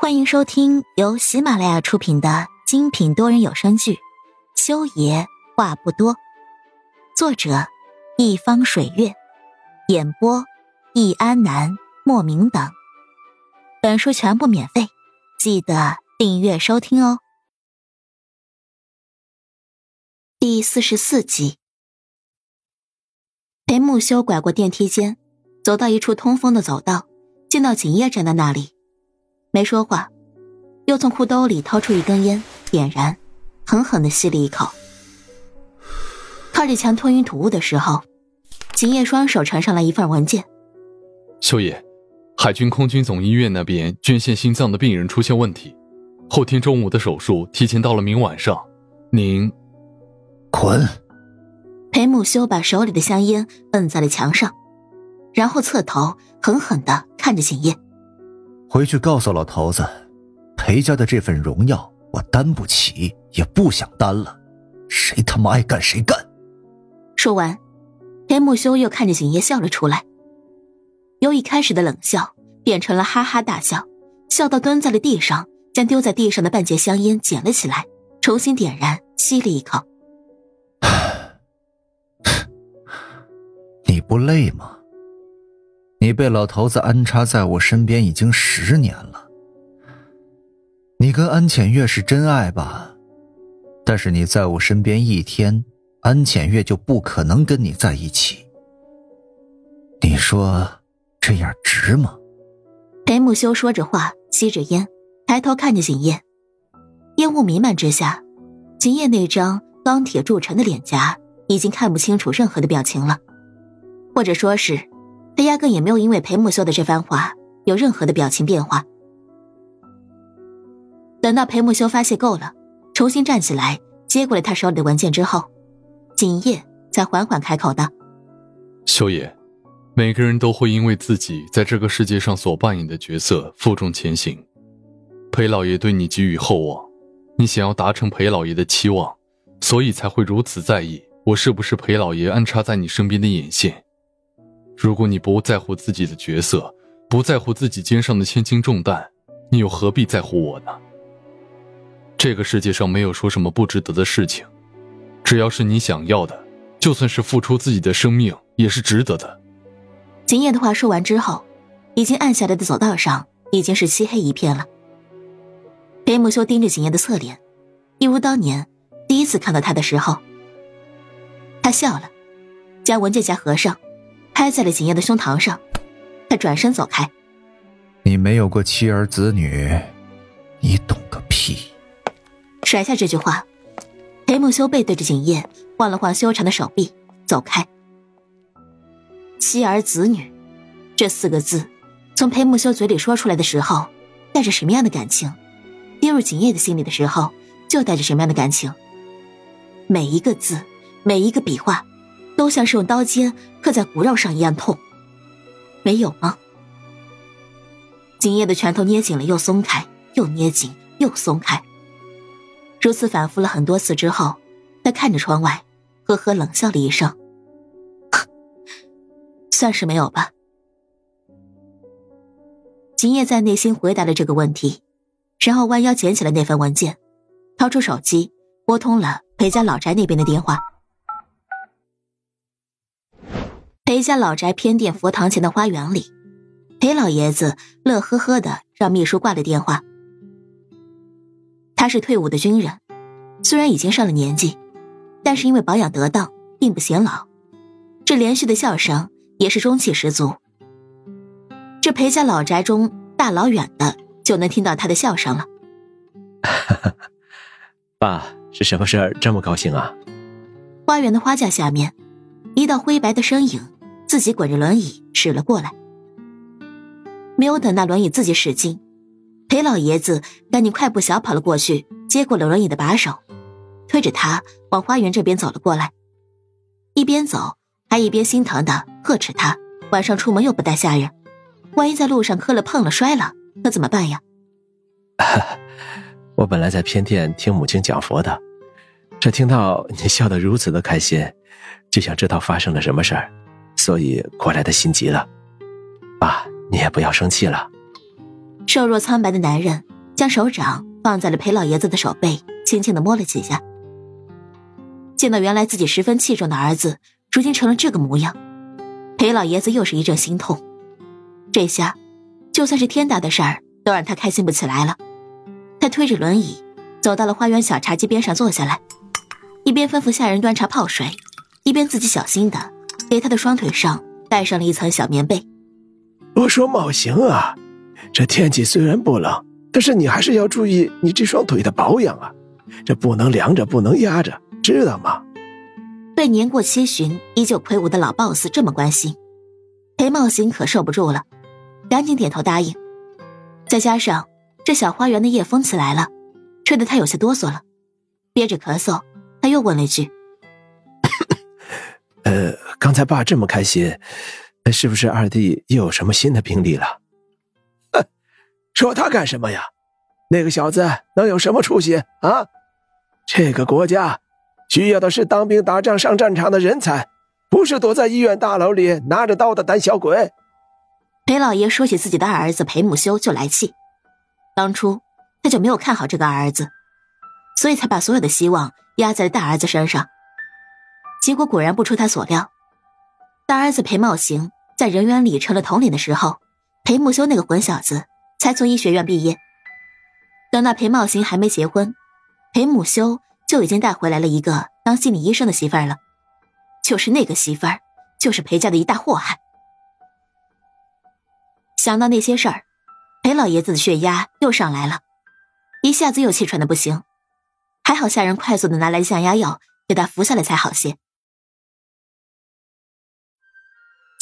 欢迎收听由喜马拉雅出品的精品多人有声剧《修爷话不多》，作者一方水月，演播易安南、莫名等。本书全部免费，记得订阅收听哦。第四十四集，裴木修拐过电梯间，走到一处通风的走道，见到景叶站在那里。没说话，又从裤兜里掏出一根烟，点燃，狠狠的吸了一口。靠着墙吞云吐雾的时候，景叶双手呈上来一份文件。修爷，海军空军总医院那边捐献心脏的病人出现问题，后天中午的手术提前到了明晚上。您，滚！裴木修把手里的香烟摁在了墙上，然后侧头狠狠的看着景叶。回去告诉老头子，裴家的这份荣耀我担不起，也不想担了。谁他妈爱干谁干！说完，裴木修又看着景叶笑了出来，由一开始的冷笑变成了哈哈大笑，笑到蹲在了地上，将丢在地上的半截香烟捡了起来，重新点燃，吸了一口。你不累吗？你被老头子安插在我身边已经十年了。你跟安浅月是真爱吧？但是你在我身边一天，安浅月就不可能跟你在一起。你说这样值吗？裴木修说着话，吸着烟，抬头看着景叶，烟雾弥漫之下，景叶那张钢铁铸成的脸颊已经看不清楚任何的表情了，或者说是。他压根也没有因为裴木修的这番话有任何的表情变化。等到裴木修发泄够了，重新站起来接过了他手里的文件之后，景叶才缓缓开口道：“修爷，每个人都会因为自己在这个世界上所扮演的角色负重前行。裴老爷对你寄予厚望，你想要达成裴老爷的期望，所以才会如此在意我是不是裴老爷安插在你身边的眼线。”如果你不在乎自己的角色，不在乎自己肩上的千斤重担，你又何必在乎我呢？这个世界上没有说什么不值得的事情，只要是你想要的，就算是付出自己的生命也是值得的。景叶的话说完之后，已经暗下来的走道上已经是漆黑一片了。裴木修盯着景叶的侧脸，一如当年第一次看到他的时候。他笑了，将文件夹合上。拍在了景叶的胸膛上，他转身走开。你没有过妻儿子女，你懂个屁！甩下这句话，裴木修背对着景叶，晃了晃修长的手臂，走开。妻儿子女，这四个字，从裴木修嘴里说出来的时候，带着什么样的感情？跌入景叶的心里的时候，就带着什么样的感情？每一个字，每一个笔画。都像是用刀尖刻在骨肉上一样痛，没有吗？景叶的拳头捏紧了又松开，又捏紧又松开。如此反复了很多次之后，他看着窗外，呵呵冷笑了一声：“ 算是没有吧。”景叶在内心回答了这个问题，然后弯腰捡起了那份文件，掏出手机拨通了裴家老宅那边的电话。裴家老宅偏殿佛堂前的花园里，裴老爷子乐呵呵的让秘书挂了电话。他是退伍的军人，虽然已经上了年纪，但是因为保养得当，并不显老。这连续的笑声也是中气十足。这裴家老宅中，大老远的就能听到他的笑声了。爸，是什么事儿这么高兴啊？花园的花架下面，一道灰白的身影。自己滚着轮椅驶了过来，没有等那轮椅自己使劲，裴老爷子赶紧快步小跑了过去，接过了轮椅的把手，推着他往花园这边走了过来，一边走还一边心疼的呵斥他：晚上出门又不带下人，万一在路上磕了碰了摔了，可怎么办呀？我本来在偏殿听母亲讲佛的，这听到你笑得如此的开心，就想知道发生了什么事儿。所以过来的心急了，爸，你也不要生气了。瘦弱苍白的男人将手掌放在了裴老爷子的手背，轻轻的摸了几下。见到原来自己十分器重的儿子，如今成了这个模样，裴老爷子又是一阵心痛。这下，就算是天大的事儿，都让他开心不起来了。他推着轮椅走到了花园小茶几边上坐下来，一边吩咐下人端茶泡水，一边自己小心的给他的双腿上盖上了一层小棉被。我说茂行啊，这天气虽然不冷，但是你还是要注意你这双腿的保养啊，这不能凉着，不能压着。知道吗？被年过七旬依旧魁梧的老 boss 这么关心，裴茂行可受不住了，赶紧点头答应。再加上这小花园的夜风起来了，吹得他有些哆嗦了，憋着咳嗽，他又问了一句：“呃，刚才爸这么开心，是不是二弟又有什么新的病例了？”哼，说他干什么呀？那个小子能有什么出息啊？这个国家。需要的是当兵打仗上战场的人才，不是躲在医院大楼里拿着刀的胆小鬼。裴老爷说起自己的二儿子裴木修就来气，当初他就没有看好这个儿子，所以才把所有的希望压在大儿子身上。结果果然不出他所料，大儿子裴茂行在人员里成了统领的时候，裴木修那个混小子才从医学院毕业。等到裴茂行还没结婚，裴木修。就已经带回来了一个当心理医生的媳妇儿了，就是那个媳妇儿，就是裴家的一大祸害。想到那些事儿，裴老爷子的血压又上来了，一下子又气喘的不行。还好下人快速的拿来降压药给他服下来才好些。